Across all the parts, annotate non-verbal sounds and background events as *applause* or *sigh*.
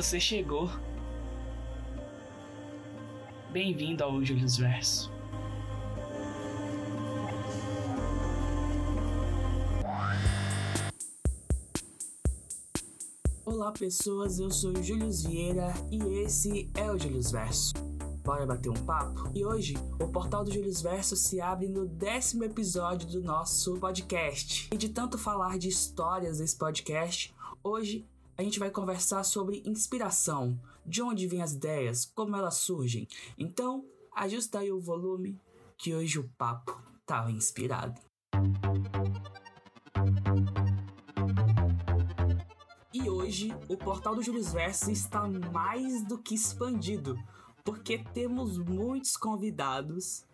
Você chegou. Bem-vindo ao Julius Verso. Olá pessoas, eu sou o Vieira e esse é o Julius Verso. Bora bater um papo? E hoje, o portal do Julius Verso se abre no décimo episódio do nosso podcast. E de tanto falar de histórias desse podcast, hoje a gente vai conversar sobre inspiração, de onde vêm as ideias, como elas surgem. Então, ajusta aí o volume, que hoje o papo tá inspirado. E hoje o portal do Júlio Verso está mais do que expandido, porque temos muitos convidados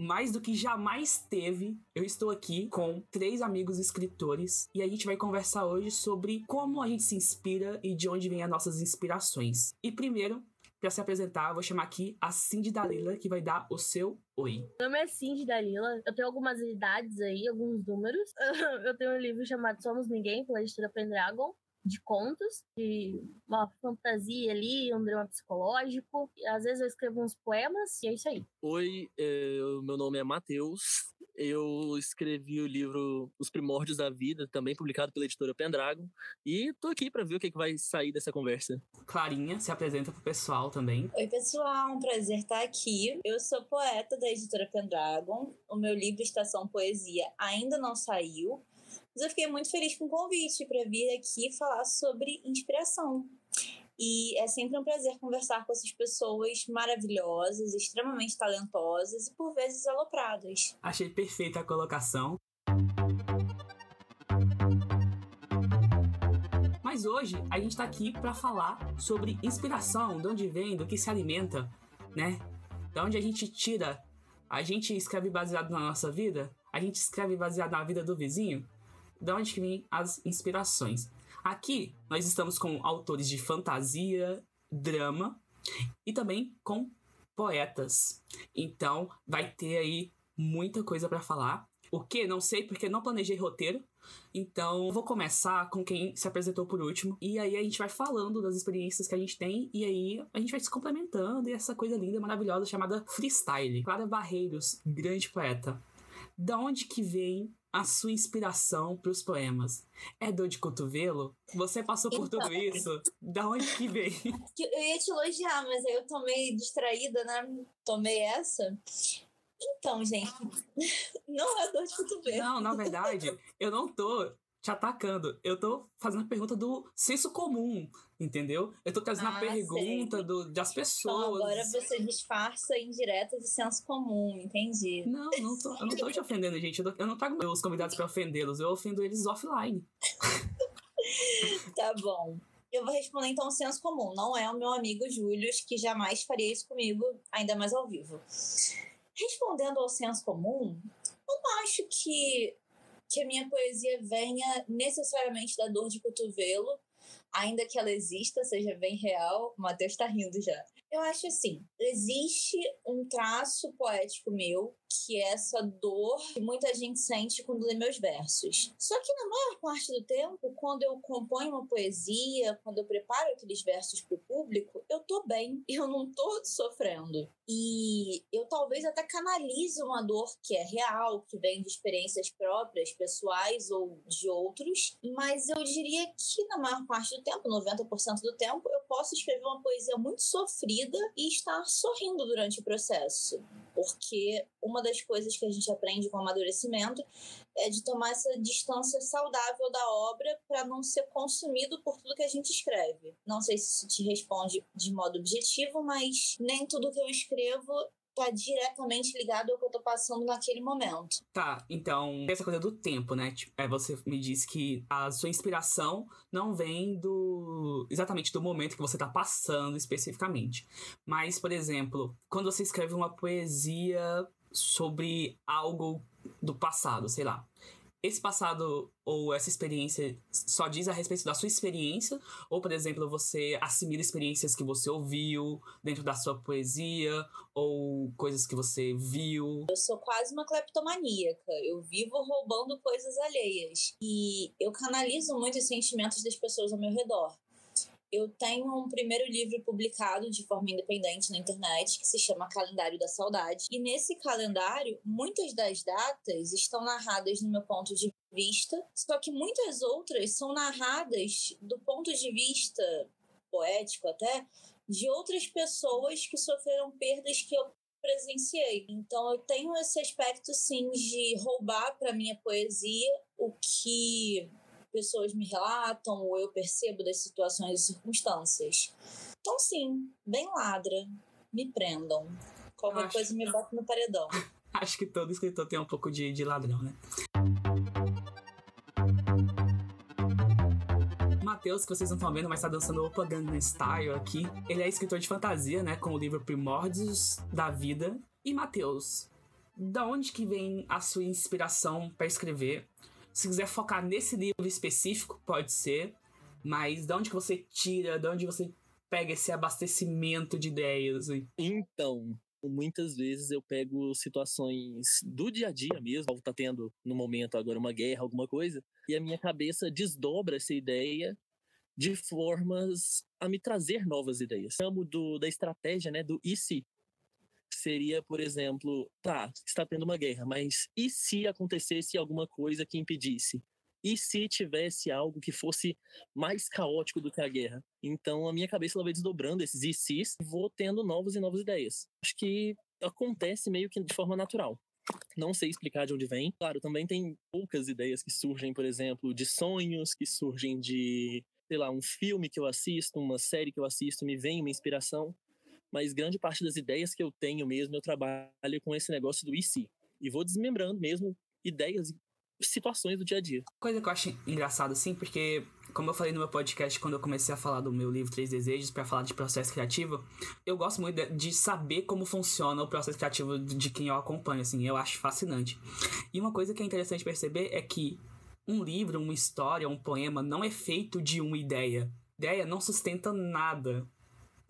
mais do que jamais teve. Eu estou aqui com três amigos escritores e a gente vai conversar hoje sobre como a gente se inspira e de onde vêm as nossas inspirações. E primeiro, para se apresentar, vou chamar aqui a Cindy Dalila, que vai dar o seu oi. Meu nome é Cindy Dalila. Eu tenho algumas idades aí, alguns números. *laughs* Eu tenho um livro chamado Somos Ninguém, pela editora Pendragon de contos, de uma fantasia ali, um drama psicológico. Às vezes eu escrevo uns poemas e é isso aí. Oi, é, meu nome é Matheus. Eu escrevi o livro Os Primórdios da Vida, também publicado pela editora Pendragon. E tô aqui para ver o que, é que vai sair dessa conversa. Clarinha, se apresenta pro pessoal também. Oi, pessoal, um prazer estar aqui. Eu sou poeta da editora Pendragon. O meu livro Estação Poesia ainda não saiu, mas eu fiquei muito feliz com o convite para vir aqui falar sobre inspiração. E é sempre um prazer conversar com essas pessoas maravilhosas, extremamente talentosas e por vezes alopradas. Achei perfeita a colocação. Mas hoje a gente está aqui para falar sobre inspiração, de onde vem, do que se alimenta, né? De onde a gente tira. A gente escreve baseado na nossa vida? A gente escreve baseado na vida do vizinho? De onde que vêm as inspirações? Aqui nós estamos com autores de fantasia, drama e também com poetas. Então vai ter aí muita coisa para falar. O que? Não sei, porque não planejei roteiro. Então, vou começar com quem se apresentou por último. E aí a gente vai falando das experiências que a gente tem. E aí a gente vai se complementando. E essa coisa linda, maravilhosa, chamada freestyle. Clara Barreiros, grande poeta. Da onde que vem a sua inspiração para os poemas? É dor de cotovelo? Você passou por tudo então. isso? Da onde que vem? *laughs* Eu ia te elogiar, mas aí eu tomei distraída, né? Tomei essa. Então, gente, *laughs* não é dor de cotovelo. Não, na verdade, eu não tô te atacando. Eu tô fazendo a pergunta do senso comum, entendeu? Eu tô trazendo ah, a pergunta do, das pessoas. Então agora você disfarça indireta de senso comum, entendi. Não, não tô, eu não tô te ofendendo, gente. Eu, eu não trago os convidados para ofendê-los, eu ofendo eles offline. *laughs* tá bom. Eu vou responder então o senso comum. Não é o meu amigo Júlio, que jamais faria isso comigo, ainda mais ao vivo. Respondendo ao senso comum, eu não acho que que a minha poesia venha necessariamente da dor de cotovelo, ainda que ela exista, seja bem real. O Matheus está rindo já. Eu acho assim: existe um traço poético meu que é essa dor que muita gente sente quando lê meus versos. Só que na maior parte do tempo, quando eu componho uma poesia, quando eu preparo aqueles versos para o público, eu tô bem, *laughs* eu não tô sofrendo. E eu talvez até canalize uma dor que é real, que vem de experiências próprias, pessoais ou de outros, mas eu diria que na maior parte do tempo, 90% do tempo, eu posso escrever uma poesia muito sofrida e estar sorrindo durante o processo. Porque uma das coisas que a gente aprende com o amadurecimento é de tomar essa distância saudável da obra para não ser consumido por tudo que a gente escreve. Não sei se isso te responde de modo objetivo, mas nem tudo que eu escrevo tá diretamente ligado ao que eu tô passando naquele momento. Tá, então, essa coisa do tempo, né? Tipo, é, você me disse que a sua inspiração não vem do exatamente do momento que você tá passando especificamente. Mas, por exemplo, quando você escreve uma poesia sobre algo do passado, sei lá. Esse passado ou essa experiência só diz a respeito da sua experiência, ou, por exemplo, você assimila experiências que você ouviu dentro da sua poesia, ou coisas que você viu. Eu sou quase uma cleptomaníaca. Eu vivo roubando coisas alheias. E eu canalizo muito os sentimentos das pessoas ao meu redor. Eu tenho um primeiro livro publicado de forma independente na internet que se chama Calendário da Saudade. E nesse calendário, muitas das datas estão narradas no meu ponto de vista, só que muitas outras são narradas do ponto de vista poético até de outras pessoas que sofreram perdas que eu presenciei. Então eu tenho esse aspecto sim de roubar para minha poesia o que pessoas me relatam ou eu percebo das situações e circunstâncias. Então sim, bem ladra, me prendam. Qualquer Acho... coisa me bota no paredão. *laughs* Acho que todo escritor tem um pouco de, de ladrão, né? Matheus, que vocês não estão vendo, mas tá dançando Opa Gangnam Style aqui. Ele é escritor de fantasia, né? Com o livro Primórdios da Vida. E Matheus, da onde que vem a sua inspiração para escrever? Se quiser focar nesse livro específico, pode ser. Mas da onde que você tira, da onde você pega esse abastecimento de ideias? Então, muitas vezes eu pego situações do dia a dia mesmo, tá tendo no momento agora uma guerra, alguma coisa, e a minha cabeça desdobra essa ideia de formas a me trazer novas ideias. Chamo do, da estratégia, né, do e se. Seria, por exemplo, tá, está tendo uma guerra, mas e se acontecesse alguma coisa que impedisse? E se tivesse algo que fosse mais caótico do que a guerra? Então a minha cabeça ela vai desdobrando esses e se e vou tendo novas e novas ideias. Acho que acontece meio que de forma natural. Não sei explicar de onde vem. Claro, também tem poucas ideias que surgem, por exemplo, de sonhos, que surgem de, sei lá, um filme que eu assisto, uma série que eu assisto, me vem uma inspiração. Mas grande parte das ideias que eu tenho mesmo, eu trabalho com esse negócio do e se. E vou desmembrando mesmo ideias situações do dia a dia. Coisa que eu acho engraçado, assim, porque, como eu falei no meu podcast quando eu comecei a falar do meu livro Três Desejos, para falar de processo criativo, eu gosto muito de saber como funciona o processo criativo de quem eu acompanho, assim, eu acho fascinante. E uma coisa que é interessante perceber é que um livro, uma história, um poema não é feito de uma ideia. Ideia não sustenta nada.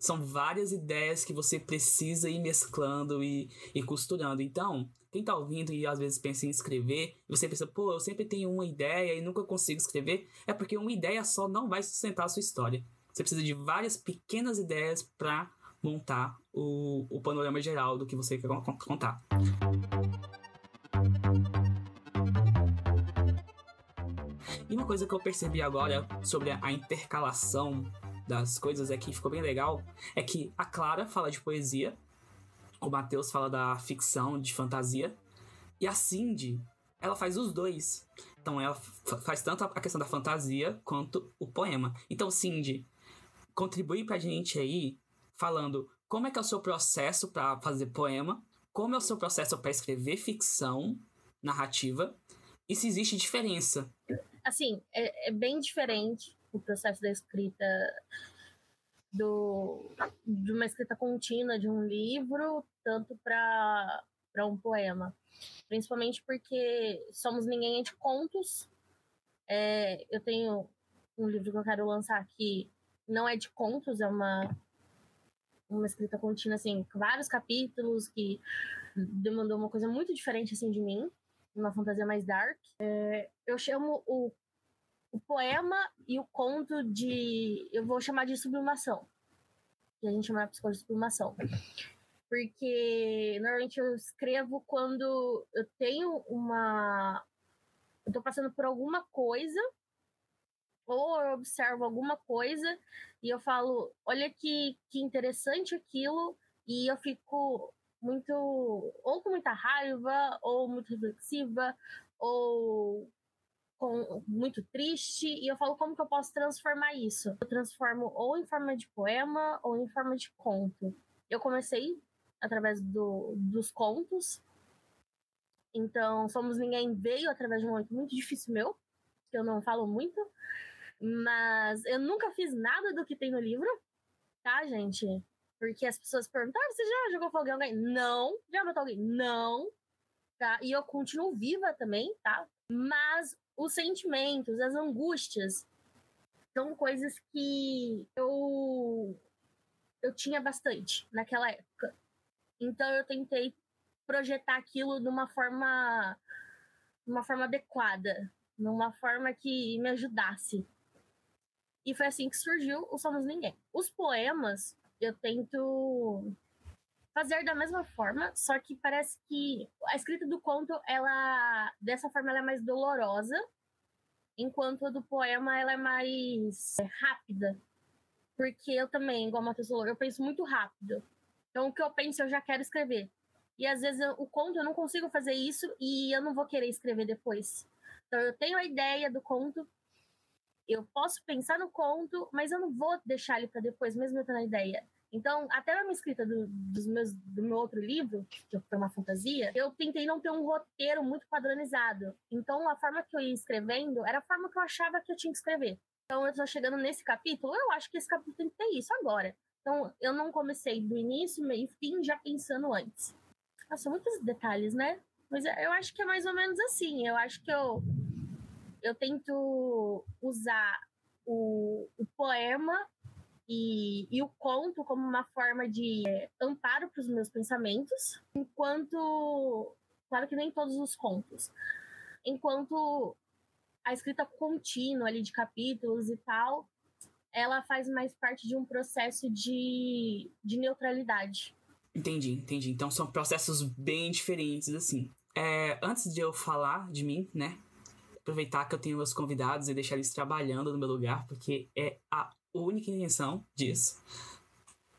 São várias ideias que você precisa ir mesclando e, e costurando. Então, quem tá ouvindo e às vezes pensa em escrever, e você pensa, pô, eu sempre tenho uma ideia e nunca consigo escrever, é porque uma ideia só não vai sustentar a sua história. Você precisa de várias pequenas ideias para montar o, o panorama geral do que você quer contar. E uma coisa que eu percebi agora sobre a intercalação das coisas é que ficou bem legal é que a Clara fala de poesia o Matheus fala da ficção, de fantasia. E a Cindy, ela faz os dois. Então ela faz tanto a questão da fantasia quanto o poema. Então, Cindy, contribui pra gente aí falando como é que é o seu processo para fazer poema, como é o seu processo para escrever ficção narrativa e se existe diferença. Assim, é, é bem diferente o processo da escrita do, de uma escrita contínua de um livro, tanto para um poema. Principalmente porque Somos Ninguém é de contos. É, eu tenho um livro que eu quero lançar aqui, não é de contos, é uma, uma escrita contínua, assim, vários capítulos que demandou uma coisa muito diferente, assim, de mim, uma fantasia mais dark. É, eu chamo o o poema e o conto de. Eu vou chamar de sublimação. Que a gente chama na psicologia de sublimação. Porque normalmente eu escrevo quando eu tenho uma. Eu tô passando por alguma coisa, ou eu observo alguma coisa e eu falo, olha que, que interessante aquilo, e eu fico muito. ou com muita raiva, ou muito reflexiva, ou com, muito triste e eu falo como que eu posso transformar isso. Eu transformo ou em forma de poema ou em forma de conto. Eu comecei através do, dos contos. Então, Somos Ninguém veio através de um momento muito difícil meu, que eu não falo muito. Mas eu nunca fiz nada do que tem no livro, tá, gente? Porque as pessoas perguntam: ah, você já jogou fogo em alguém? Não. Já matou alguém? Não. Tá? E eu continuo viva também, tá? Mas os sentimentos, as angústias, são coisas que eu eu tinha bastante naquela época. Então eu tentei projetar aquilo de uma forma de uma forma adequada, numa forma que me ajudasse. E foi assim que surgiu o Somos Ninguém. Os poemas, eu tento fazer da mesma forma, só que parece que a escrita do conto, ela dessa forma ela é mais dolorosa, enquanto a do poema ela é mais rápida. Porque eu também, igual a Matheus falou, eu penso muito rápido. Então o que eu penso eu já quero escrever. E às vezes eu, o conto eu não consigo fazer isso e eu não vou querer escrever depois. Então eu tenho a ideia do conto, eu posso pensar no conto, mas eu não vou deixar ele para depois, mesmo eu tendo a ideia. Então, até na minha escrita do, dos meus, do meu outro livro, que foi uma fantasia, eu tentei não ter um roteiro muito padronizado. Então, a forma que eu ia escrevendo era a forma que eu achava que eu tinha que escrever. Então, eu tô chegando nesse capítulo, eu acho que esse capítulo tem que ter isso agora. Então, eu não comecei do início, meio fim, já pensando antes. Nossa, muitos detalhes, né? Mas eu acho que é mais ou menos assim. Eu acho que eu, eu tento usar o, o poema e, e, o conto como uma forma de é, amparo para os meus pensamentos, enquanto. Claro que nem todos os contos. Enquanto a escrita contínua ali de capítulos e tal, ela faz mais parte de um processo de, de neutralidade. Entendi, entendi. Então são processos bem diferentes, assim. É, antes de eu falar de mim, né? Aproveitar que eu tenho meus convidados e deixar eles trabalhando no meu lugar, porque é a única intenção disso.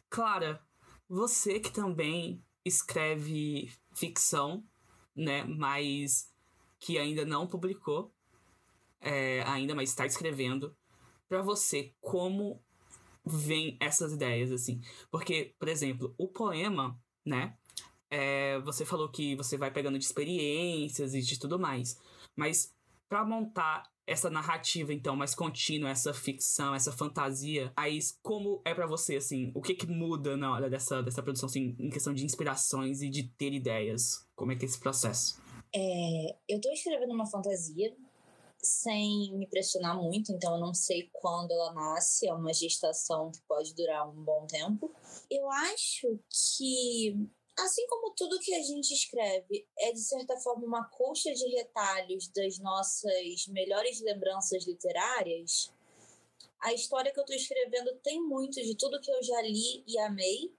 Clara, você que também escreve ficção, né, mas que ainda não publicou, é, ainda, mas está escrevendo. Para você, como vem essas ideias, assim? Porque, por exemplo, o poema, né? É, você falou que você vai pegando de experiências e de tudo mais. Mas para montar essa narrativa, então, mais contínua, essa ficção, essa fantasia, aí como é para você, assim, o que que muda na hora dessa, dessa produção, assim, em questão de inspirações e de ter ideias? Como é que é esse processo? É, eu tô escrevendo uma fantasia sem me pressionar muito, então eu não sei quando ela nasce, é uma gestação que pode durar um bom tempo. Eu acho que Assim como tudo que a gente escreve é, de certa forma, uma coxa de retalhos das nossas melhores lembranças literárias, a história que eu estou escrevendo tem muito de tudo que eu já li e amei,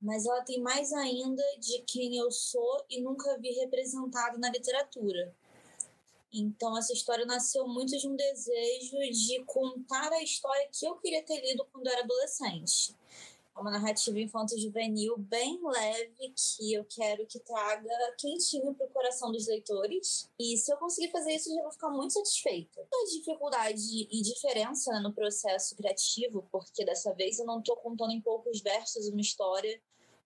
mas ela tem mais ainda de quem eu sou e nunca vi representado na literatura. Então, essa história nasceu muito de um desejo de contar a história que eu queria ter lido quando eu era adolescente. É uma narrativa infanto-juvenil bem leve que eu quero que traga quentinho para o coração dos leitores. E se eu conseguir fazer isso, eu já vou ficar muito satisfeita. A dificuldade e diferença no processo criativo, porque dessa vez eu não estou contando em poucos versos uma história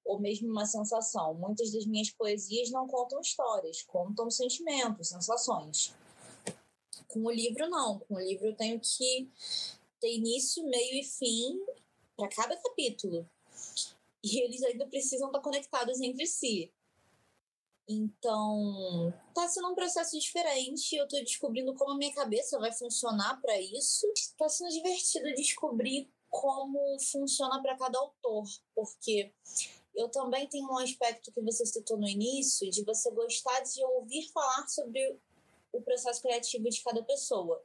ou mesmo uma sensação. Muitas das minhas poesias não contam histórias, contam sentimentos, sensações. Com o livro, não. Com o livro eu tenho que ter início, meio e fim para cada capítulo. E eles ainda precisam estar conectados entre si. Então, tá sendo um processo diferente. Eu tô descobrindo como a minha cabeça vai funcionar para isso. Tá sendo divertido descobrir como funciona para cada autor, porque eu também tenho um aspecto que você citou no início, de você gostar de ouvir falar sobre o processo criativo de cada pessoa.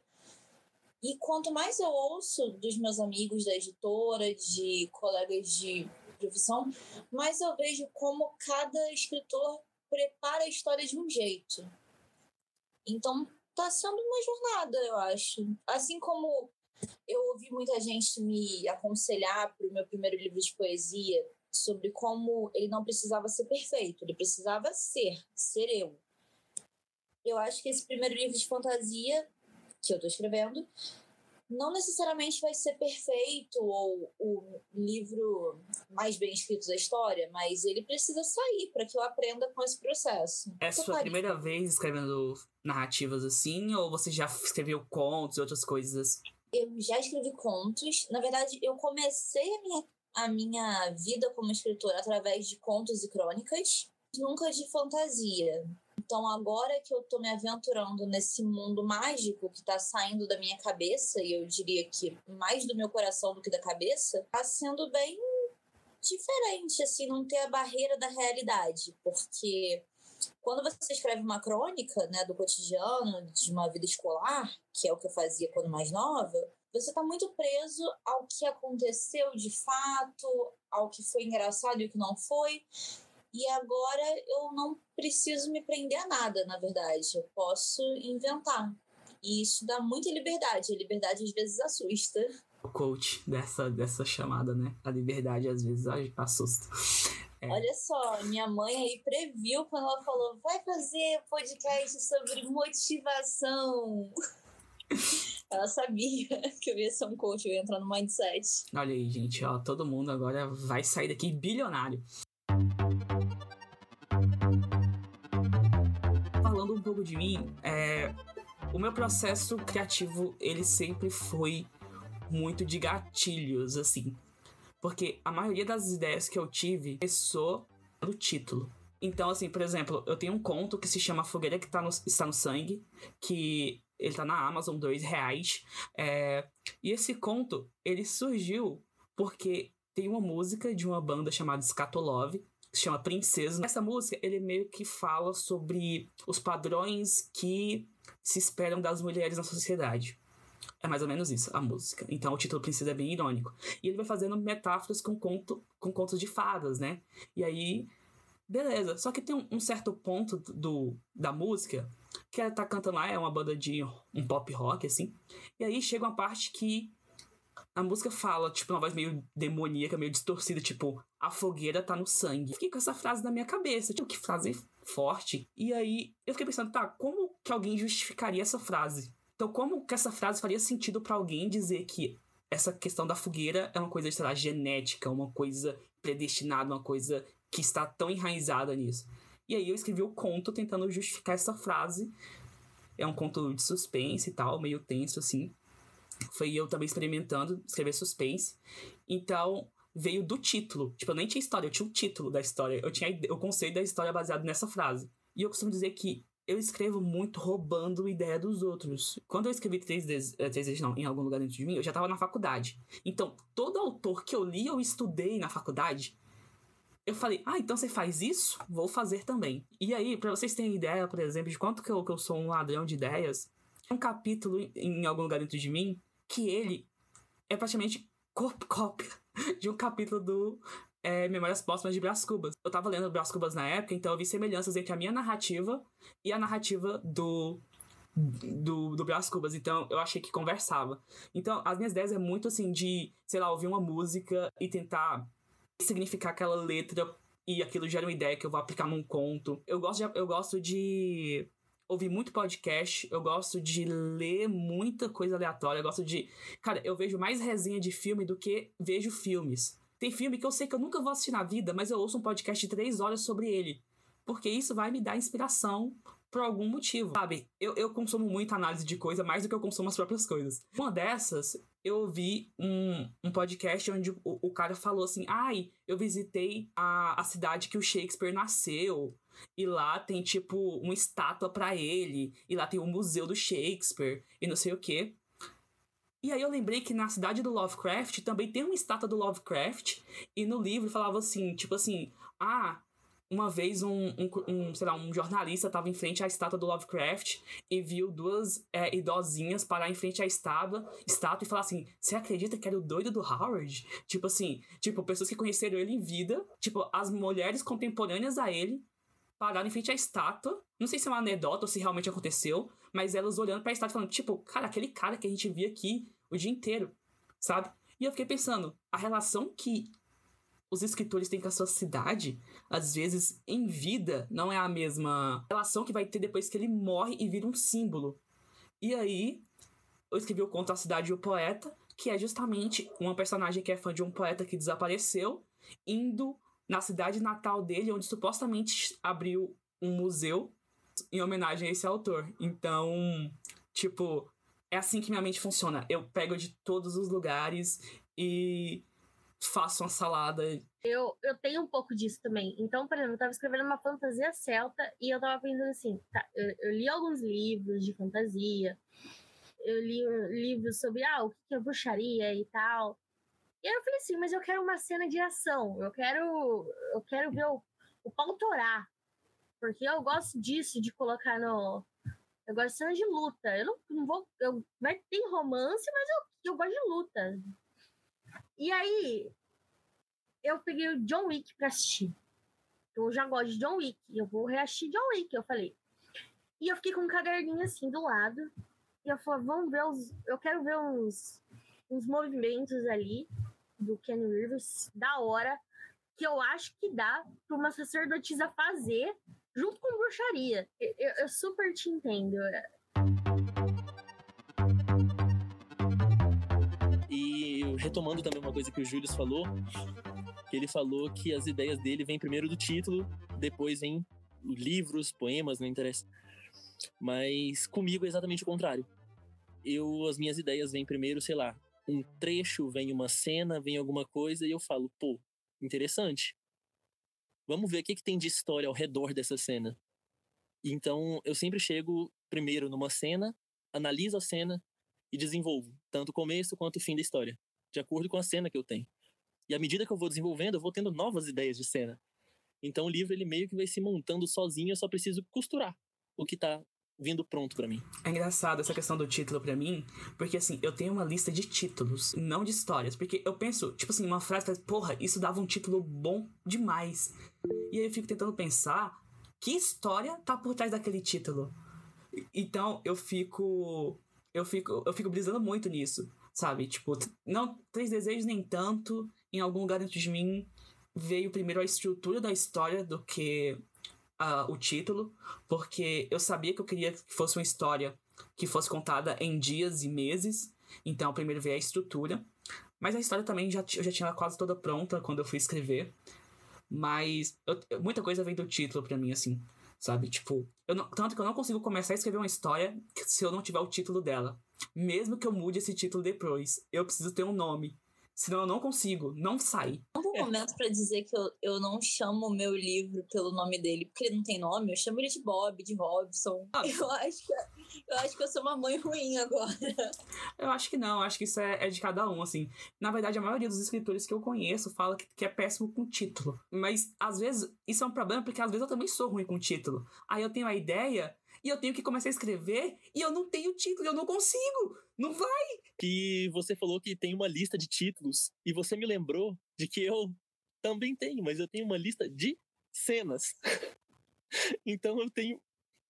E quanto mais eu ouço dos meus amigos da editora, de colegas de profissão, mais eu vejo como cada escritor prepara a história de um jeito. Então, tá sendo uma jornada, eu acho. Assim como eu ouvi muita gente me aconselhar para o meu primeiro livro de poesia sobre como ele não precisava ser perfeito, ele precisava ser, ser eu. Eu acho que esse primeiro livro de fantasia que eu estou escrevendo, não necessariamente vai ser perfeito ou o livro mais bem escrito da história, mas ele precisa sair para que eu aprenda com esse processo. É a sua primeira vez escrevendo narrativas assim, ou você já escreveu contos e outras coisas assim? Eu já escrevi contos. Na verdade, eu comecei a minha, a minha vida como escritora através de contos e crônicas, nunca de fantasia. Então, agora que eu tô me aventurando nesse mundo mágico que tá saindo da minha cabeça, e eu diria que mais do meu coração do que da cabeça, tá sendo bem diferente, assim, não ter a barreira da realidade, porque quando você escreve uma crônica né, do cotidiano, de uma vida escolar, que é o que eu fazia quando mais nova, você está muito preso ao que aconteceu de fato, ao que foi engraçado e o que não foi. E agora eu não preciso me prender a nada, na verdade. Eu posso inventar. E isso dá muita liberdade. A liberdade às vezes assusta. O coach dessa, dessa chamada, né? A liberdade às vezes assusta. É. Olha só, minha mãe aí previu quando ela falou: vai fazer podcast sobre motivação. *laughs* Ela sabia que eu ia ser um coach, eu ia entrar no mindset. Olha aí, gente, ó, todo mundo agora vai sair daqui bilionário. Falando um pouco de mim, é, o meu processo criativo, ele sempre foi muito de gatilhos, assim. Porque a maioria das ideias que eu tive começou no título. Então, assim, por exemplo, eu tenho um conto que se chama Fogueira que tá no, está no Sangue, que ele tá na Amazon, dois reais. É, e esse conto, ele surgiu porque tem uma música de uma banda chamada Scatolove, que se chama Princesa. Essa música, ele meio que fala sobre os padrões que se esperam das mulheres na sociedade. É mais ou menos isso, a música. Então o título Princesa é bem irônico. E ele vai fazendo metáforas com, conto, com contos de fadas, né? E aí, beleza. Só que tem um, um certo ponto do, da música que ela tá cantando lá, é uma banda de um pop rock, assim. E aí chega uma parte que a música fala, tipo, uma voz meio demoníaca, meio distorcida, tipo, a fogueira tá no sangue. Fiquei com essa frase na minha cabeça, tipo, que frase forte. E aí eu fiquei pensando, tá, como que alguém justificaria essa frase? Então, como que essa frase faria sentido para alguém dizer que essa questão da fogueira é uma coisa, sei lá, genética, uma coisa predestinada, uma coisa que está tão enraizada nisso? E aí eu escrevi o conto tentando justificar essa frase. É um conto de suspense e tal, meio tenso assim. Foi eu também experimentando escrever suspense. Então, veio do título. Tipo, eu nem tinha história, eu tinha o título da história. Eu tinha o conceito da história baseado nessa frase. E eu costumo dizer que eu escrevo muito roubando ideia dos outros. Quando eu escrevi três eh, três vezes não, em algum lugar dentro de mim, eu já estava na faculdade. Então, todo autor que eu li, eu estudei na faculdade. Eu falei, ah, então você faz isso? Vou fazer também. E aí, para vocês terem ideia, por exemplo, de quanto que eu, que eu sou um ladrão de ideias, um capítulo em algum lugar dentro de mim que ele é praticamente cópia *laughs* de um capítulo do é, Memórias Póstumas de Brás Cubas. Eu tava lendo Brás Cubas na época, então eu vi semelhanças entre a minha narrativa e a narrativa do do, do Brás Cubas, então eu achei que conversava. Então, as minhas ideias é muito assim de, sei lá, ouvir uma música e tentar significar aquela letra e aquilo gera uma ideia que eu vou aplicar num conto. Eu gosto de, eu gosto de ouvir muito podcast, eu gosto de ler muita coisa aleatória, eu gosto de. Cara, eu vejo mais resenha de filme do que vejo filmes. Tem filme que eu sei que eu nunca vou assistir na vida, mas eu ouço um podcast de três horas sobre ele. Porque isso vai me dar inspiração por algum motivo. Sabe, eu, eu consumo muita análise de coisa mais do que eu consumo as próprias coisas. Uma dessas, eu ouvi um, um podcast onde o, o cara falou assim: ai, eu visitei a, a cidade que o Shakespeare nasceu. E lá tem, tipo, uma estátua para ele. E lá tem o museu do Shakespeare. E não sei o quê. E aí eu lembrei que na cidade do Lovecraft também tem uma estátua do Lovecraft. E no livro falava assim, tipo assim, ah, uma vez um, um, um, sei lá, um jornalista estava em frente à estátua do Lovecraft e viu duas é, idosinhas parar em frente à estátua, estátua e falar assim: Você acredita que era o doido do Howard? Tipo assim, tipo, pessoas que conheceram ele em vida, tipo, as mulheres contemporâneas a ele pararam em frente à estátua. Não sei se é uma anedota ou se realmente aconteceu, mas elas olhando para a estátua falando, tipo, cara, aquele cara que a gente via aqui o dia inteiro, sabe? E eu fiquei pensando, a relação que os escritores têm com a sua cidade, às vezes em vida, não é a mesma relação que vai ter depois que ele morre e vira um símbolo. E aí, eu escrevi o conto A Cidade e o Poeta, que é justamente uma personagem que é fã de um poeta que desapareceu, indo na cidade natal dele, onde supostamente abriu um museu em homenagem a esse autor. Então, tipo, é assim que minha mente funciona. Eu pego de todos os lugares e faço uma salada. Eu, eu tenho um pouco disso também. Então, por exemplo, eu tava escrevendo uma fantasia celta e eu tava pensando assim, tá, eu, eu li alguns livros de fantasia, eu li livros sobre ah, o que é bruxaria e tal. E aí eu falei assim, mas eu quero uma cena de ação, eu quero, eu quero ver o, o pau torar. Porque eu gosto disso, de colocar no. Eu gosto de cena de luta. Eu não, não vou. Eu, vai ter romance, mas eu, eu gosto de luta. E aí, eu peguei o John Wick pra assistir. Eu já gosto de John Wick. Eu vou reassistir John Wick, eu falei. E eu fiquei com um caderninho assim do lado. E eu falei, vamos ver os. Eu quero ver uns, uns movimentos ali do Ken Rivers da hora. Que eu acho que dá pra uma sacerdotisa fazer junto com bruxaria. Eu, eu, eu super te entendo. E retomando também uma coisa que o Júlio falou, que ele falou que as ideias dele vêm primeiro do título, depois vem livros, poemas, não interessa. Mas comigo é exatamente o contrário. Eu, as minhas ideias vêm primeiro, sei lá, um trecho, vem uma cena, vem alguma coisa e eu falo, pô, interessante. Vamos ver o que, que tem de história ao redor dessa cena. Então, eu sempre chego primeiro numa cena, analiso a cena e desenvolvo, tanto o começo quanto o fim da história, de acordo com a cena que eu tenho. E à medida que eu vou desenvolvendo, eu vou tendo novas ideias de cena. Então o livro ele meio que vai se montando sozinho, eu só preciso costurar o que tá vindo pronto para mim. É engraçado essa questão do título para mim, porque assim, eu tenho uma lista de títulos, não de histórias, porque eu penso, tipo assim, uma frase, porra, isso dava um título bom demais. E aí eu fico tentando pensar que história tá por trás daquele título. Então eu fico eu fico eu fico brisando muito nisso, sabe? Tipo, não três desejos nem tanto, em algum lugar dentro de mim veio primeiro a estrutura da história do que uh, o título, porque eu sabia que eu queria que fosse uma história que fosse contada em dias e meses. Então, primeiro veio a estrutura. Mas a história também já, eu já tinha quase toda pronta quando eu fui escrever. Mas eu, muita coisa vem do título para mim, assim, sabe? Tipo, não, tanto que eu não consigo começar a escrever uma história se eu não tiver o título dela. Mesmo que eu mude esse título depois, eu preciso ter um nome. Senão eu não consigo, não sai. Não um momento para dizer que eu, eu não chamo o meu livro pelo nome dele, porque ele não tem nome, eu chamo ele de Bob, de Robson. Ah. *laughs* Eu, acho que, eu acho que eu sou uma mãe ruim agora. Eu acho que não, acho que isso é, é, de cada um, assim. Na verdade, a maioria dos escritores que eu conheço fala que, que é péssimo com título. Mas, às vezes, isso é um problema, porque às vezes eu também sou ruim com título. Aí eu tenho a ideia e eu tenho que começar a escrever e eu não tenho título, eu não consigo. Não vai. Que você falou que tem uma lista de títulos e você me lembrou de que eu também tenho, mas eu tenho uma lista de cenas. *laughs* então eu tenho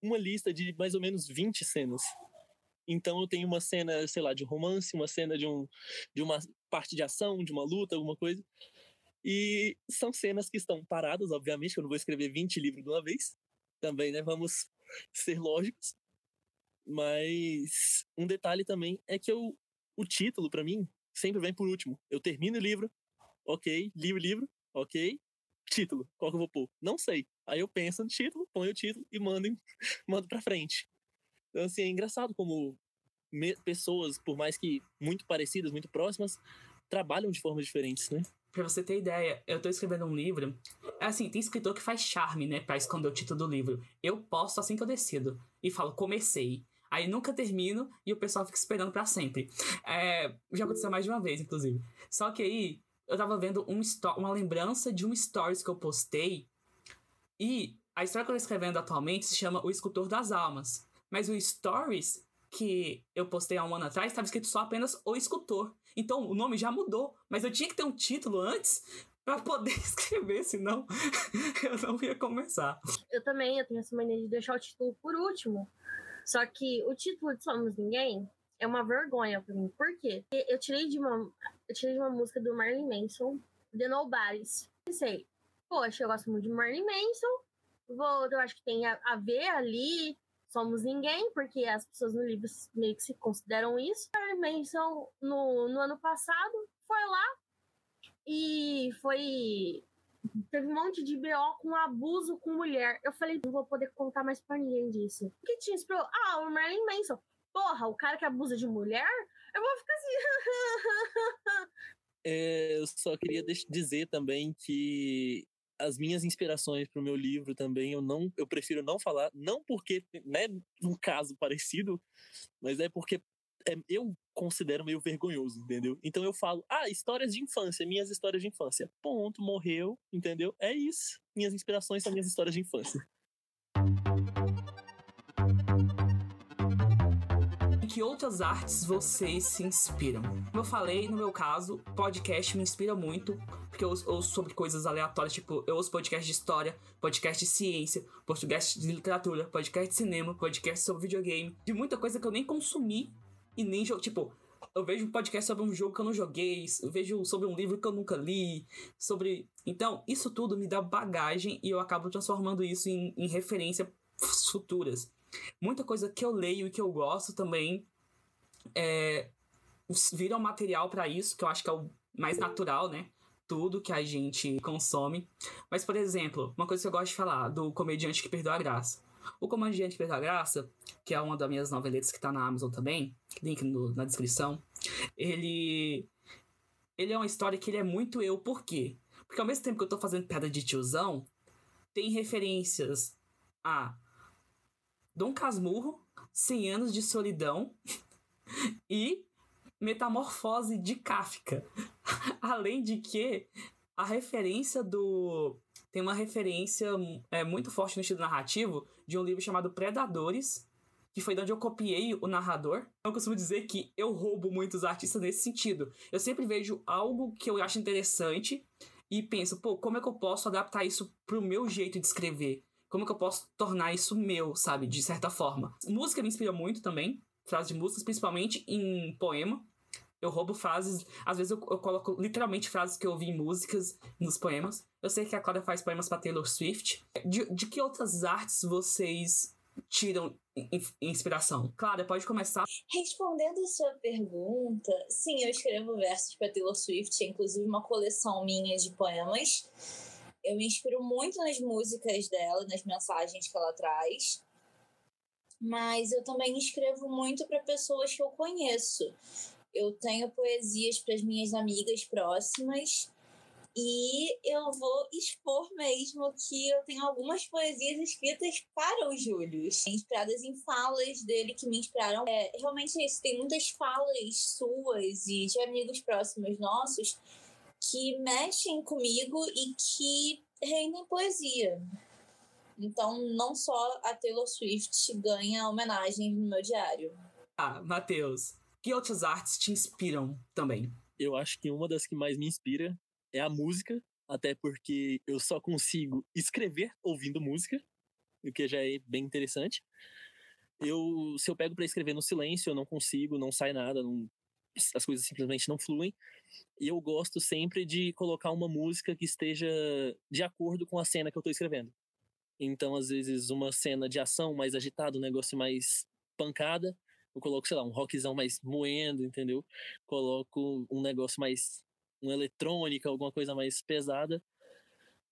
uma lista de mais ou menos 20 cenas. Então eu tenho uma cena, sei lá, de romance, uma cena de, um, de uma parte de ação, de uma luta, alguma coisa. E são cenas que estão paradas, obviamente, eu não vou escrever 20 livros de uma vez. Também, né? Vamos ser lógicos. Mas um detalhe também é que eu, o título, para mim, sempre vem por último. Eu termino o livro, ok, li o livro, ok, título, qual que eu vou pôr? Não sei. Aí eu penso no título, ponho o título e mando, *laughs* mando pra frente. Então, assim, é engraçado como pessoas, por mais que muito parecidas, muito próximas, trabalham de formas diferentes, né? Pra você ter ideia, eu tô escrevendo um livro. Assim, tem escritor que faz charme, né? Pra esconder o título do livro. Eu posto assim que eu decido. E falo, comecei. Aí nunca termino e o pessoal fica esperando para sempre. É, já aconteceu mais de uma vez, inclusive. Só que aí eu tava vendo um uma lembrança de um stories que eu postei. E a história que eu tô escrevendo atualmente se chama O Escultor das Almas. Mas o stories que eu postei há um ano atrás estava escrito só apenas O Escultor. Então o nome já mudou. Mas eu tinha que ter um título antes para poder *laughs* escrever, senão *laughs* eu não ia começar. Eu também, eu tenho essa mania de deixar o título por último. Só que o título de Somos Ninguém é uma vergonha pra mim. Por quê? Eu tirei de uma, eu tirei de uma música do Marilyn Manson, The Nobody's. Pensei, poxa, eu gosto muito de Marilyn Manson. Vou, eu acho que tem a, a ver ali somos ninguém, porque as pessoas no livro meio que se consideram isso. Marilyn Manson, no, no ano passado, foi lá e foi Teve um monte de BO com abuso com mulher. Eu falei, não vou poder contar mais pra ninguém disso. O que tinha esse Ah, o Marilyn Manson. Porra, o cara que abusa de mulher? Eu vou ficar assim. *laughs* é, eu só queria dizer também que as minhas inspirações para o meu livro também eu não eu prefiro não falar não porque né um caso parecido mas é porque é, eu considero meio vergonhoso, entendeu? Então eu falo, ah, histórias de infância, minhas histórias de infância. Ponto, morreu, entendeu? É isso. Minhas inspirações são minhas histórias de infância. que outras artes vocês se inspiram? Como eu falei, no meu caso, podcast me inspira muito, porque eu ouço sobre coisas aleatórias, tipo, eu ouço podcast de história, podcast de ciência, podcast de literatura, podcast de cinema, podcast sobre videogame, de muita coisa que eu nem consumi e nem jogo. Tipo, eu vejo um podcast sobre um jogo que eu não joguei, eu vejo sobre um livro que eu nunca li, sobre. Então, isso tudo me dá bagagem e eu acabo transformando isso em, em referência futuras. Muita coisa que eu leio e que eu gosto também é, vira um material para isso, que eu acho que é o mais natural, né? Tudo que a gente consome. Mas, por exemplo, uma coisa que eu gosto de falar do comediante que perdeu a graça. O Perdeu a Graça, que é uma das minhas noveletas que tá na Amazon também, link no, na descrição, ele. Ele é uma história que ele é muito eu, por quê? Porque ao mesmo tempo que eu tô fazendo pedra de tiozão, tem referências a Dom Casmurro, 100 anos de solidão *laughs* e Metamorfose de Kafka. *laughs* Além de que a referência do tem uma referência é, muito forte no estilo narrativo de um livro chamado Predadores, que foi de onde eu copiei o narrador. Eu costumo dizer que eu roubo muitos artistas nesse sentido. Eu sempre vejo algo que eu acho interessante e penso, pô, como é que eu posso adaptar isso pro meu jeito de escrever? Como é que eu posso tornar isso meu, sabe? De certa forma. Música me inspira muito também, frases de músicas, principalmente em poema. Eu roubo frases, às vezes eu, eu, coloco literalmente frases que eu ouvi em músicas, nos poemas. Eu sei que a Clara faz poemas para Taylor Swift. De, de que outras artes vocês tiram inspiração? Clara, pode começar. Respondendo a sua pergunta, sim, eu escrevo versos para Taylor Swift, inclusive uma coleção minha de poemas. Eu me inspiro muito nas músicas dela, nas mensagens que ela traz. Mas eu também escrevo muito para pessoas que eu conheço eu tenho poesias para as minhas amigas próximas e eu vou expor mesmo que eu tenho algumas poesias escritas para o Júlio, inspiradas em falas dele que me inspiraram. É realmente isso, tem muitas falas suas e de amigos próximos nossos que mexem comigo e que rendem poesia. Então, não só a Taylor Swift ganha homenagem no meu diário. Ah, Matheus, que outras artes te inspiram também? Eu acho que uma das que mais me inspira é a música, até porque eu só consigo escrever ouvindo música, o que já é bem interessante. Eu, se eu pego para escrever no silêncio, eu não consigo, não sai nada, não, as coisas simplesmente não fluem. E eu gosto sempre de colocar uma música que esteja de acordo com a cena que eu estou escrevendo. Então, às vezes, uma cena de ação mais agitada, um negócio mais pancada, eu coloco, sei lá, um rockzão mais moendo, entendeu? Coloco um negócio mais. um eletrônica, alguma coisa mais pesada.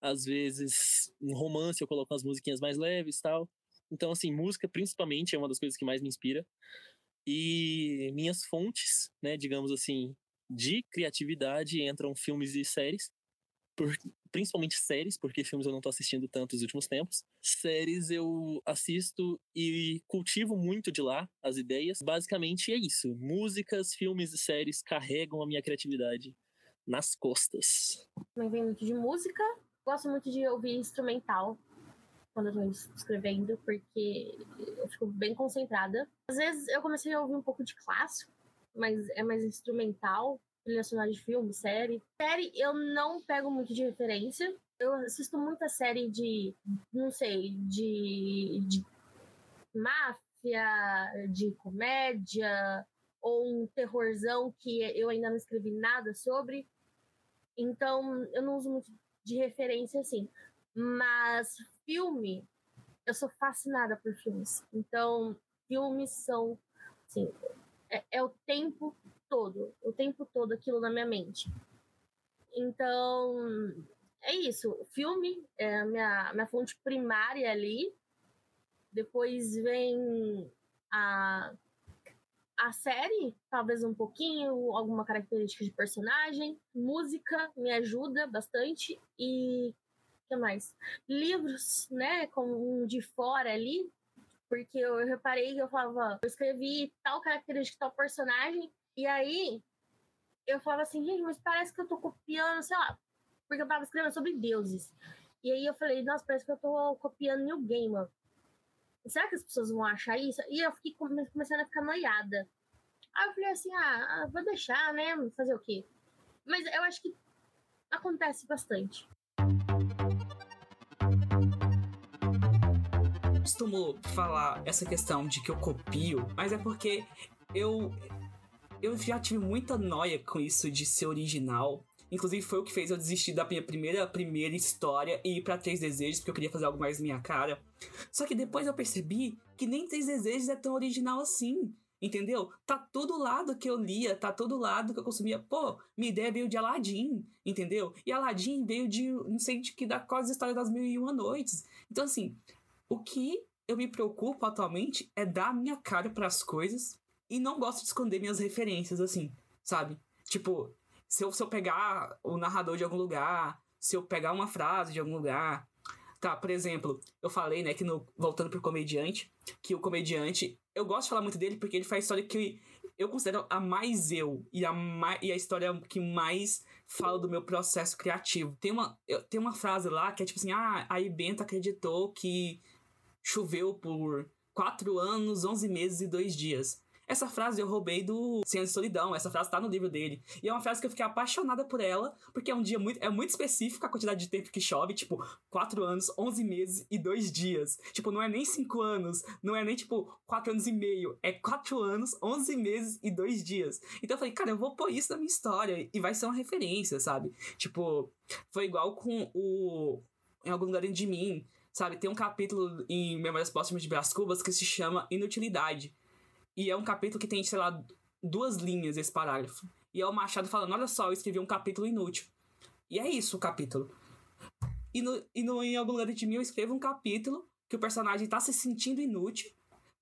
Às vezes, um romance, eu coloco umas musiquinhas mais leves tal. Então, assim, música principalmente é uma das coisas que mais me inspira. E minhas fontes, né, digamos assim, de criatividade entram filmes e séries por, principalmente séries, porque filmes eu não tô assistindo tanto nos últimos tempos. Séries eu assisto e cultivo muito de lá as ideias. Basicamente é isso. Músicas, filmes e séries carregam a minha criatividade nas costas. Também vem muito de música. Gosto muito de ouvir instrumental quando eu tô escrevendo, porque eu fico bem concentrada. Às vezes eu comecei a ouvir um pouco de clássico, mas é mais instrumental trilha sonora de filme, série. Série eu não pego muito de referência. Eu assisto muita série de, não sei, de, de máfia, de comédia, ou um terrorzão que eu ainda não escrevi nada sobre. Então, eu não uso muito de referência assim. Mas filme, eu sou fascinada por filmes. Então, filmes são, assim, é, é o tempo todo, o tempo todo aquilo na minha mente. Então, é isso. O filme é a minha, minha fonte primária ali. Depois vem a, a série, talvez um pouquinho, alguma característica de personagem. Música me ajuda bastante. E o que mais? Livros, né? Como um de fora ali. Porque eu reparei que eu falava, eu escrevi tal característica, tal personagem, e aí, eu falava assim, gente, mas parece que eu tô copiando, sei lá, porque eu tava escrevendo sobre deuses. E aí eu falei, nossa, parece que eu tô copiando New Gamer. Será que as pessoas vão achar isso? E eu fiquei começando a ficar noiada. Aí eu falei assim, ah, vou deixar, né? Fazer o quê? Mas eu acho que acontece bastante. costumo falar essa questão de que eu copio, mas é porque eu eu já tive muita noia com isso de ser original. Inclusive foi o que fez eu desistir da minha primeira primeira história e ir para Três Desejos, porque eu queria fazer algo mais minha cara. Só que depois eu percebi que nem Três Desejos é tão original assim. Entendeu? Tá todo lado que eu lia, tá todo lado que eu consumia. Pô, minha ideia veio de Aladdin, entendeu? E Aladdin veio de, não sei de que, da quase história das mil e uma noites. Então, assim, o que eu me preocupo atualmente é dar minha cara para as coisas e não gosto de esconder minhas referências, assim, sabe? Tipo, se eu, se eu pegar o narrador de algum lugar, se eu pegar uma frase de algum lugar. Tá, por exemplo, eu falei, né, que no, voltando pro comediante, que o comediante, eu gosto de falar muito dele porque ele faz história que eu considero a mais eu e a, mais, e a história que mais fala do meu processo criativo. Tem uma, eu, tem uma frase lá que é tipo assim: ah, a Ibenta acreditou que choveu por quatro anos, onze meses e dois dias. Essa frase eu roubei do Ciência de Solidão, essa frase tá no livro dele. E é uma frase que eu fiquei apaixonada por ela, porque é um dia muito, é muito específico a quantidade de tempo que chove, tipo, 4 anos, 11 meses e 2 dias. Tipo, não é nem 5 anos, não é nem, tipo, 4 anos e meio, é 4 anos, 11 meses e 2 dias. Então eu falei, cara, eu vou pôr isso na minha história e vai ser uma referência, sabe? Tipo, foi igual com o Em Algum Lugar de Mim, sabe? Tem um capítulo em Memórias Póstumas de Brás Cubas que se chama Inutilidade e é um capítulo que tem, sei lá, duas linhas esse parágrafo. E é o Machado falando: olha só, eu escrevi um capítulo inútil. E é isso o capítulo. E, no, e no, em algum lugar de mim eu escrevo um capítulo que o personagem tá se sentindo inútil,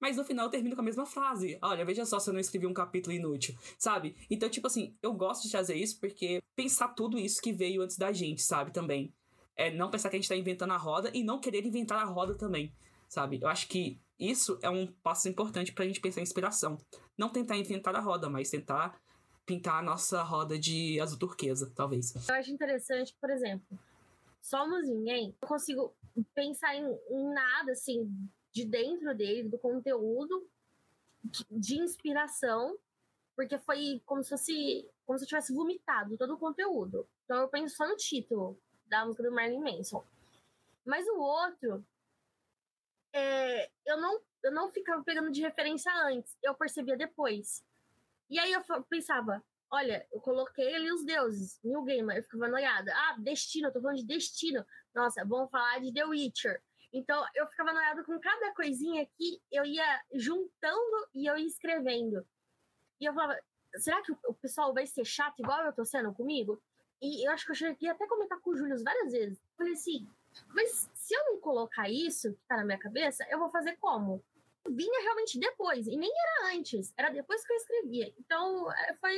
mas no final termino com a mesma frase. Olha, veja só se eu não escrevi um capítulo inútil, sabe? Então, tipo assim, eu gosto de fazer isso porque pensar tudo isso que veio antes da gente, sabe? Também. É não pensar que a gente tá inventando a roda e não querer inventar a roda também, sabe? Eu acho que isso é um passo importante para a gente pensar em inspiração. Não tentar inventar a roda, mas tentar pintar a nossa roda de azul turquesa, talvez. Eu acho interessante, por exemplo, Somos Ninguém, eu consigo pensar em, em nada, assim, de dentro dele, do conteúdo, de inspiração, porque foi como se fosse, como se eu tivesse vomitado todo o conteúdo. Então eu penso só no título da música do Marilyn Manson. Mas o outro, é, eu, não, eu não ficava pegando de referência antes, eu percebia depois. E aí eu pensava, olha, eu coloquei ali os deuses, New Gamer, eu ficava noiada. Ah, destino, eu tô falando de destino. Nossa, vamos falar de The Witcher. Então eu ficava noiada com cada coisinha que eu ia juntando e eu ia escrevendo. E eu falava, será que o pessoal vai ser chato igual eu tô sendo comigo? E eu acho que eu cheguei até a comentar com o Júlio várias vezes. Falei assim, mas se eu não colocar isso que tá na minha cabeça, eu vou fazer como? Vinha realmente depois, e nem era antes, era depois que eu escrevia. Então, é, foi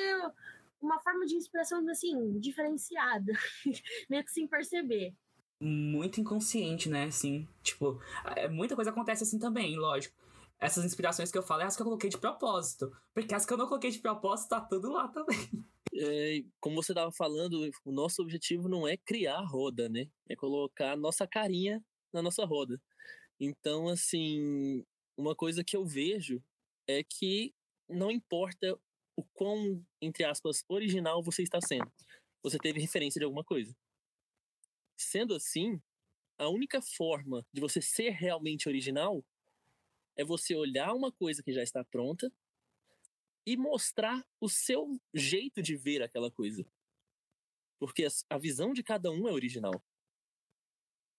uma forma de inspiração, assim, diferenciada, *laughs* meio que sem perceber. Muito inconsciente, né, assim, tipo, é, muita coisa acontece assim também, lógico. Essas inspirações que eu falo é as que eu coloquei de propósito, porque as que eu não coloquei de propósito tá tudo lá também. *laughs* É, como você estava falando, o nosso objetivo não é criar roda, né? É colocar a nossa carinha na nossa roda. Então, assim, uma coisa que eu vejo é que não importa o quão, entre aspas, original você está sendo. Você teve referência de alguma coisa. Sendo assim, a única forma de você ser realmente original é você olhar uma coisa que já está pronta e mostrar o seu jeito de ver aquela coisa. Porque a visão de cada um é original.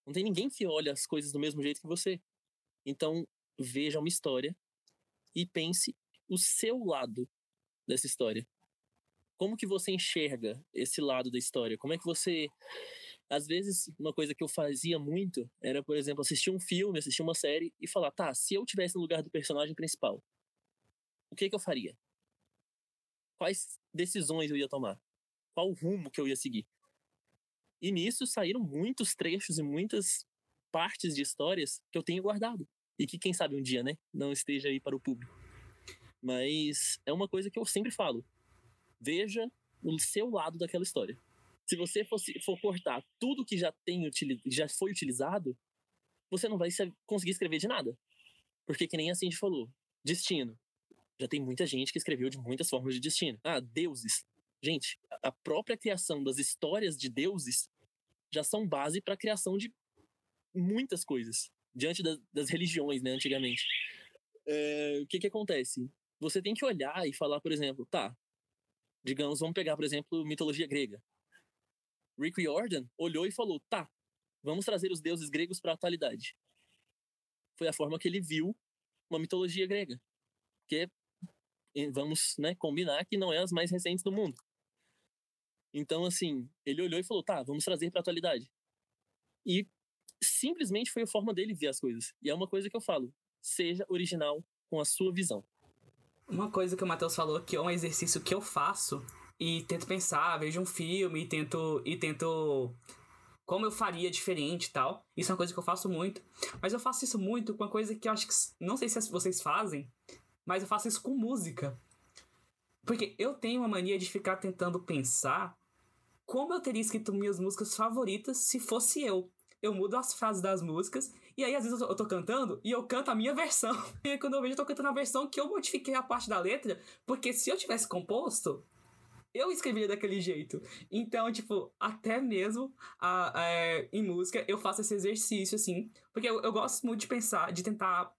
Não tem ninguém que olha as coisas do mesmo jeito que você. Então, veja uma história e pense o seu lado dessa história. Como que você enxerga esse lado da história? Como é que você às vezes, uma coisa que eu fazia muito era, por exemplo, assistir um filme, assistir uma série e falar, tá, se eu tivesse no lugar do personagem principal, o que que eu faria? Quais decisões eu ia tomar, qual rumo que eu ia seguir. E nisso saíram muitos trechos e muitas partes de histórias que eu tenho guardado e que quem sabe um dia, né, não esteja aí para o público. Mas é uma coisa que eu sempre falo. Veja o seu lado daquela história. Se você fosse, for cortar tudo que já tem já foi utilizado, você não vai conseguir escrever de nada. Porque que nem assim a gente falou, destino Já tem muita gente que escreveu de muitas formas de destino. Ah, deuses. Gente, a própria criação das histórias de deuses já são base para a criação de muitas coisas diante das, das religiões, né, antigamente. É, o que que acontece? Você tem que olhar e falar, por exemplo, tá, digamos, vamos pegar, por exemplo, mitologia grega. Rick Riordan olhou e falou, tá, vamos trazer os deuses gregos para a atualidade. Foi a forma que ele viu uma mitologia grega, que vamos né, combinar que não é as mais recentes do mundo. Então, assim, ele olhou e falou, tá, vamos trazer para a atualidade. E simplesmente foi a forma dele ver as coisas. E é uma coisa que eu falo: seja original com a sua visão. Uma coisa que o Matheus falou que é um exercício que eu faço e tento pensar, vejo um filme e tento e tento como eu faria diferente e tal. Isso é uma coisa que eu faço muito. Mas eu faço isso muito com uma coisa que eu acho que não sei se vocês fazem, mas eu faço isso com música. Porque eu tenho uma mania de ficar tentando pensar como eu teria escrito minhas músicas favoritas se fosse eu eu mudo as frases das músicas, e aí às vezes eu tô, eu tô cantando e eu canto a minha versão. *laughs* E aí, quando eu vejo, eu tô cantando a versão que eu modifiquei a parte da letra, porque se eu tivesse composto, eu escreveria daquele jeito. Então, tipo, até mesmo a, a, é, em música eu faço esse exercício, assim, porque eu, eu gosto muito de pensar, de tentar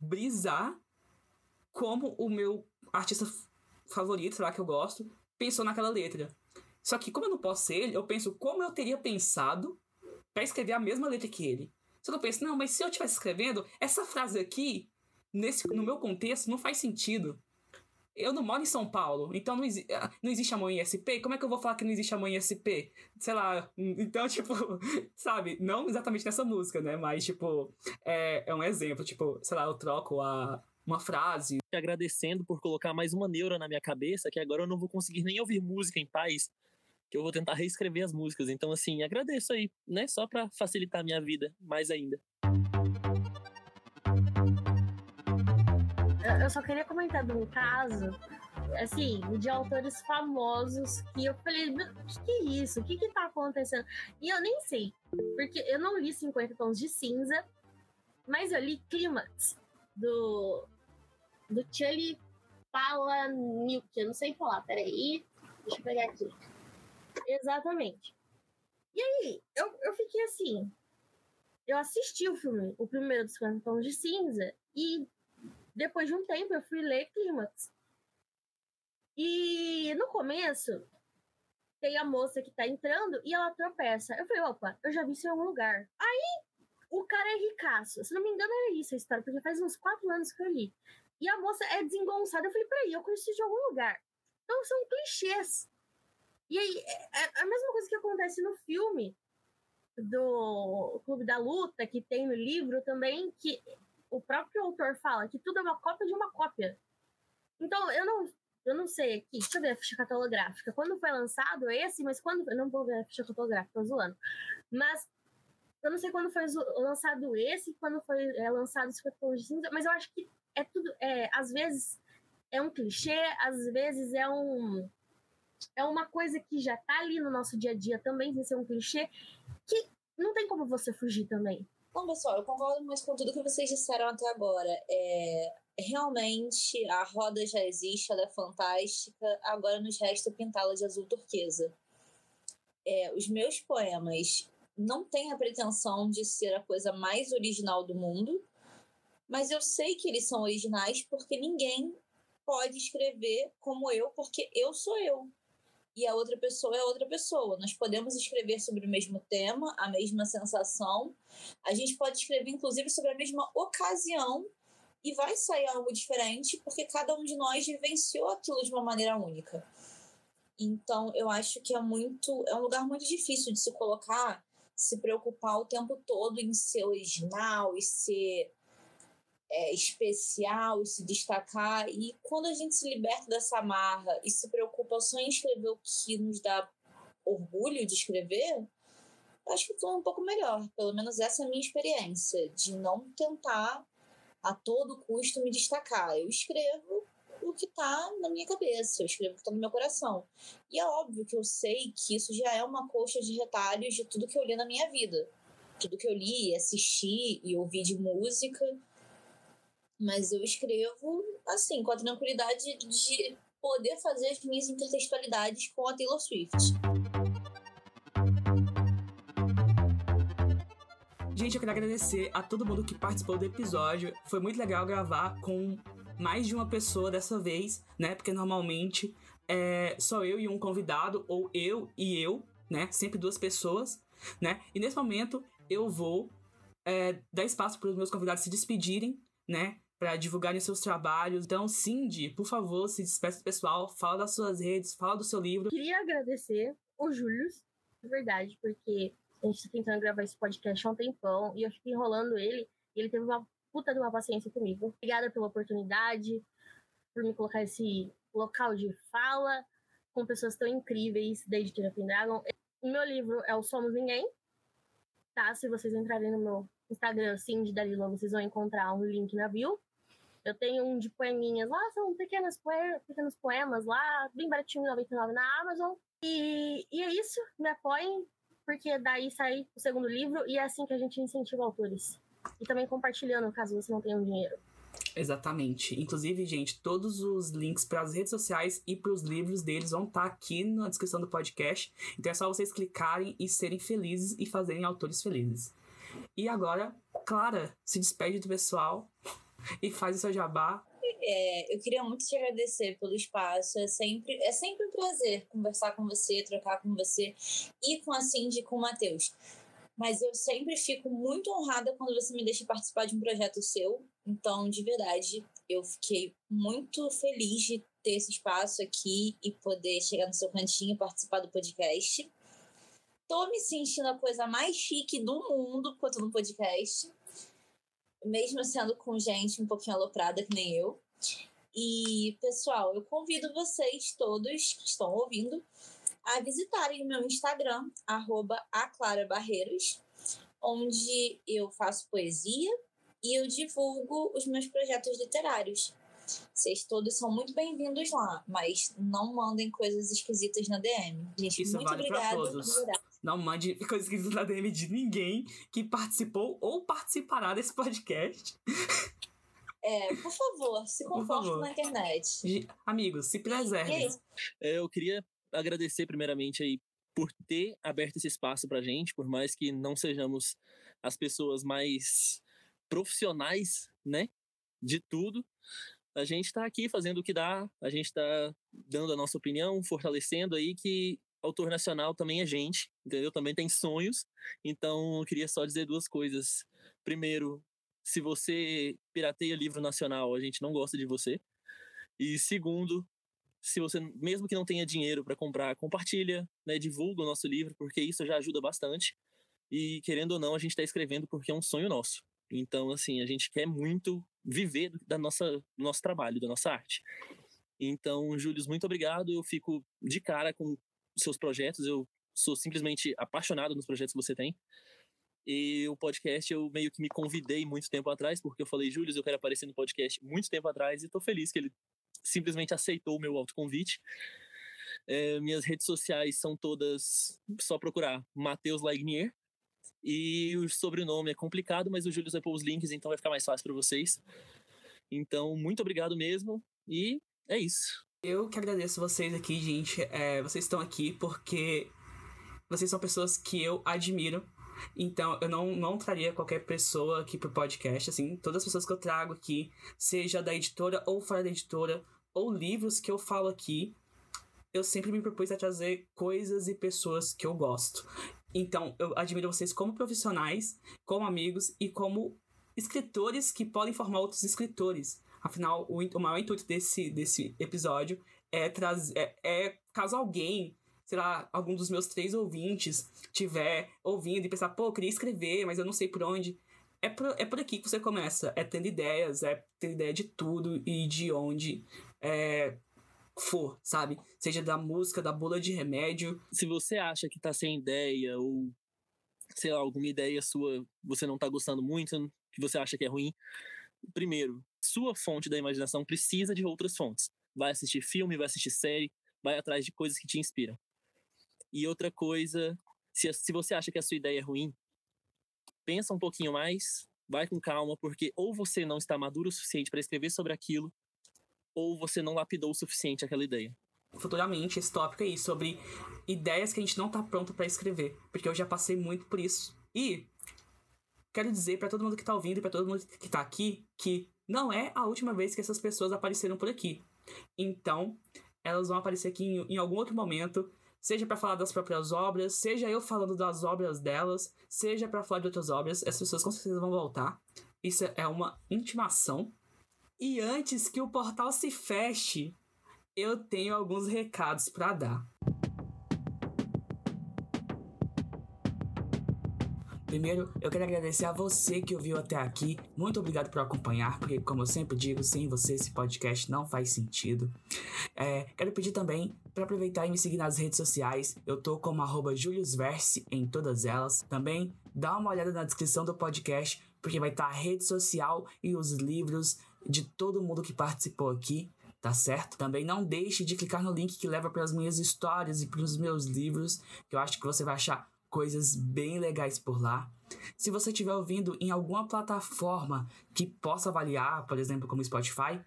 brisar como o meu artista favorito, sei lá, que eu gosto, pensou naquela letra. Só que como eu não posso ser ele, eu penso como eu teria pensado para escrever a mesma letra que ele. Só que eu penso, não, mas se eu estivesse escrevendo, essa frase aqui, nesse, no meu contexto, não faz sentido. Eu não moro em São Paulo, então não, exi ah, não existe amor em SP. Como é que eu vou falar que não existe amor em SP? Sei lá. *laughs* Então, tipo, *laughs* sabe? Não exatamente nessa música, né? Mas, tipo, é, é um exemplo. Tipo, sei lá, eu troco a, uma frase. Agradecendo por colocar mais uma neura na minha cabeça, que agora eu não vou conseguir nem ouvir música em paz que eu vou tentar reescrever as músicas. Então, assim, agradeço aí, né? Só para facilitar a minha vida mais ainda. Eu só queria comentar de um caso, assim, de autores famosos que eu falei, o que, que é isso? O que que tá acontecendo? E eu nem sei, porque eu não li 50 Tons de Cinza, mas eu li Clímax, do, do Charlie Palahniuk, eu não sei falar, peraí, deixa eu pegar aqui. Exatamente. E aí, eu, eu fiquei assim. Eu assisti o filme, o primeiro dos 50 Tons de Cinza, e depois de um tempo eu fui ler Clímax. E no começo, tem a moça que tá entrando e ela tropeça. Eu falei, opa, eu já vi isso em algum lugar. Aí, o cara é ricaço. Se não me engano, era isso a história, porque faz uns quatro anos que eu li. E a moça é desengonçada. Eu falei, peraí, eu conheci de algum lugar. Então são clichês. E aí, é, é a mesma coisa que acontece no filme do Clube da Luta, que tem no livro também, que o próprio autor fala que tudo é uma cópia de uma cópia. Então, eu não, eu não sei aqui, deixa eu ver a ficha catalográfica. Quando foi lançado esse, mas quando. Eu não vou ver a ficha catalográfica, tô zoando. Mas eu não sei quando foi lançado esse, quando foi é, lançado de cinza, mas eu acho que é tudo. É, às vezes é um clichê, às vezes é um é uma coisa que já tá ali no nosso dia a dia também, sem ser um clichê, que não tem como você fugir também. Bom, pessoal, eu concordo muito com tudo que vocês disseram até agora. É, realmente, a roda já existe, ela é fantástica, agora nos resta pintá-la de azul turquesa. É, os meus poemas não têm a pretensão de ser a coisa mais original do mundo, mas eu sei que eles são originais porque ninguém pode escrever como eu, porque eu sou eu e a outra pessoa é outra pessoa. Nós podemos escrever sobre o mesmo tema, a mesma sensação. A gente pode escrever, inclusive, sobre a mesma ocasião e vai sair algo diferente, porque cada um de nós vivenciou aquilo de uma maneira única. Então, eu acho que é muito, é um lugar muito difícil de se colocar, se preocupar o tempo todo em ser original e ser é, especial e se destacar. E quando a gente se liberta dessa marra e se preocupa só em escrever o que nos dá orgulho de escrever, acho que foi um pouco melhor. Pelo menos essa é a minha experiência, de não tentar a todo custo me destacar. Eu escrevo o que está na minha cabeça, eu escrevo o que está no meu coração. E é óbvio que eu sei que isso já é uma coxa de retalhos de tudo que eu li na minha vida. Tudo que eu li, assisti e ouvi de música Mas eu escrevo, assim, com a tranquilidade de poder fazer as minhas intertextualidades com a Taylor Swift. Gente, eu quero agradecer a todo mundo que participou do episódio. Foi muito legal gravar com mais de uma pessoa dessa vez, né? Porque normalmente é só eu e um convidado, ou eu e eu, né? Sempre duas pessoas, né? E nesse momento eu vou é, dar espaço para os meus convidados se despedirem, né? Para divulgarem seus trabalhos. Então, Cindy, por favor, se despeça do pessoal, fala das suas redes, fala do seu livro. Queria agradecer o Júlio, de verdade, porque a gente tá tentando gravar esse podcast há um tempão e eu fiquei enrolando ele e ele teve uma puta de uma paciência comigo. Obrigada pela oportunidade, por me colocar esse local de fala com pessoas tão incríveis da editora Pendragon. O meu livro é o Somos Ninguém, tá? Se vocês entrarem no meu Instagram, Cindy Dalila, vocês vão encontrar um link na bio. Eu tenho um de poeminhas lá, são pequenas poe pequenos poemas lá, bem baratinho, 99 na Amazon. E, e é isso, me apoiem, porque daí sai o segundo livro e é assim que a gente incentiva autores. E também compartilhando, caso você não tenha um dinheiro. Exatamente. Inclusive, gente, todos os links para as redes sociais e para os livros deles vão estar tá aqui na descrição do podcast. Então é só vocês clicarem e serem felizes e fazerem autores felizes. E agora, Clara se despede do pessoal *laughs* e faz o seu jabá. É, eu queria muito te agradecer pelo espaço. É sempre, é sempre um prazer conversar com você, trocar com você e com a Cindy e com o Matheus mas eu sempre fico muito honrada quando você me deixa participar de um projeto seu. Então, de verdade, eu fiquei muito feliz de ter esse espaço aqui e poder chegar no seu cantinho e participar do podcast. Tô me sentindo a coisa mais chique do mundo quanto no podcast, mesmo sendo com gente um pouquinho aloprada que nem eu. E, pessoal, eu convido vocês todos que estão ouvindo a visitarem o meu Instagram, arroba aclarabarreiros, onde eu faço poesia e eu divulgo os meus projetos literários. Vocês todos são muito bem-vindos lá, mas não mandem coisas esquisitas na DM. Gente, Isso muito vale obrigada. Pra. Não mande *laughs* coisas esquisitas na DM de ninguém que participou ou participará desse podcast. É, por favor, se comporte na internet. Amigos, se preservem. É, eu queria agradecer primeiramente aí por ter aberto esse espaço para gente, por mais que não sejamos as pessoas mais profissionais, né, de tudo. A gente está aqui fazendo o que dá, a gente está dando a nossa opinião, fortalecendo aí que autor nacional também é gente, entendeu? Também tem sonhos. Então, eu queria só dizer duas coisas. Primeiro, se você pirateia livro nacional, a gente não gosta de você. E segundo, se você, mesmo que não tenha dinheiro para comprar, compartilha, né, divulga o nosso livro, porque isso já ajuda bastante. E querendo ou não, a gente está escrevendo porque é um sonho nosso. Então, assim, a gente quer muito viver da nossa, do nosso trabalho, da nossa arte. Então, Júlio, muito obrigado. Eu fico de cara com seus projetos. Eu sou simplesmente apaixonado nos projetos que você tem. E o podcast eu meio que me convidei muito tempo atrás, porque eu falei, Júlio, eu quero aparecer no podcast muito tempo atrás e estou feliz que ele simplesmente aceitou o meu autoconvite. É, minhas redes sociais são todas só procurar Matheus Laignier. E o sobrenome é complicado, mas o Júlio vai pôr os links, então vai ficar mais fácil para vocês. Então, muito obrigado mesmo. E é isso. Eu que agradeço vocês aqui, gente. É, vocês estão aqui porque vocês são pessoas que eu admiro. Então, eu não, não traria qualquer pessoa aqui pro podcast, assim. Todas as pessoas que eu trago aqui, seja da editora ou fora da editora, ou livros que eu falo aqui, eu sempre me propus a trazer coisas e pessoas que eu gosto. Então, eu admiro vocês como profissionais, como amigos e como escritores que podem formar outros escritores. Afinal, o, o maior intuito desse, desse episódio é trazer. É, é, caso alguém, sei lá, algum dos meus três ouvintes tiver ouvindo e pensar, pô, eu queria escrever, mas eu não sei por onde. É por, é por aqui que você começa. É tendo ideias, é tendo ideia de tudo e de onde é, for, sabe? Seja da música, da bula de remédio. Se você acha que tá sem ideia ou sei lá, alguma ideia sua você não tá gostando muito, que você acha que é ruim, primeiro, sua fonte da imaginação precisa de outras fontes. Vai assistir filme, vai assistir série, vai atrás de coisas que te inspiram. E outra coisa, se, se você acha que a sua ideia é ruim, pensa um pouquinho mais, vai com calma, porque ou você não está maduro o suficiente para escrever sobre aquilo, ou você não lapidou o suficiente aquela ideia. Futuramente, esse tópico aí, sobre ideias que a gente não tá pronto para escrever, porque eu já passei muito por isso. E quero dizer para todo mundo que tá ouvindo e para todo mundo que tá aqui que não é a última vez que essas pessoas apareceram por aqui. Então, elas vão aparecer aqui em, em algum outro momento, seja para falar das próprias obras, seja eu falando das obras delas, seja para falar de outras obras. Essas pessoas com certeza vão voltar. Isso é uma intimação. E antes que o portal se feche, eu tenho alguns recados para dar. Primeiro, eu quero agradecer a você que ouviu até aqui. Muito obrigado por acompanhar, porque, como eu sempre digo, sem você esse podcast não faz sentido. É, quero pedir também para aproveitar e me seguir nas redes sociais. Eu tô como juliusverse em todas elas. Também dá uma olhada na descrição do podcast, porque vai estar a rede social e os livros de todo mundo que participou aqui tá certo? Também não deixe de clicar no link que leva para as minhas histórias e para os meus livros, que eu acho que você vai achar coisas bem legais por lá. Se você estiver ouvindo em alguma plataforma que possa avaliar, por exemplo, como Spotify,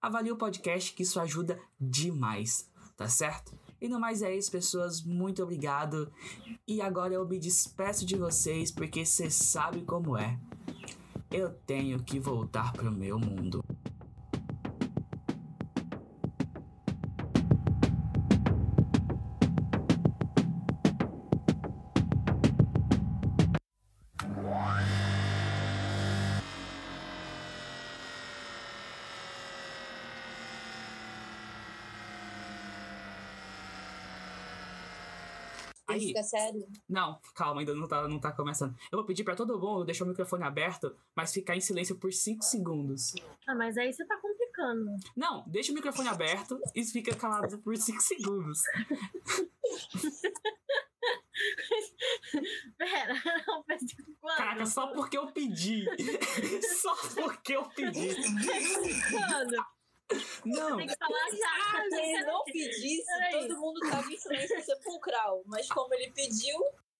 avalie o podcast que isso ajuda demais, tá certo? E no mais é isso, pessoas. Muito obrigado. E agora eu me despeço de vocês porque você sabe como é. Eu tenho que voltar pro meu mundo. Aí, Fica sério. Não, calma, ainda não tá, não tá começando. Eu vou pedir pra todo mundo deixar o microfone aberto, mas ficar em silêncio por 5 segundos. Ah, mas aí você tá complicando. Não, deixa o microfone aberto e fica calado por 5 segundos. *laughs* Pera, não, quando? Caraca, só porque eu pedi. *laughs* só porque eu pedi. Quando? Não, Tem que falar já. Se ele não pedisse, todo mundo tava em silêncio sepulcral. Mas como ele pediu,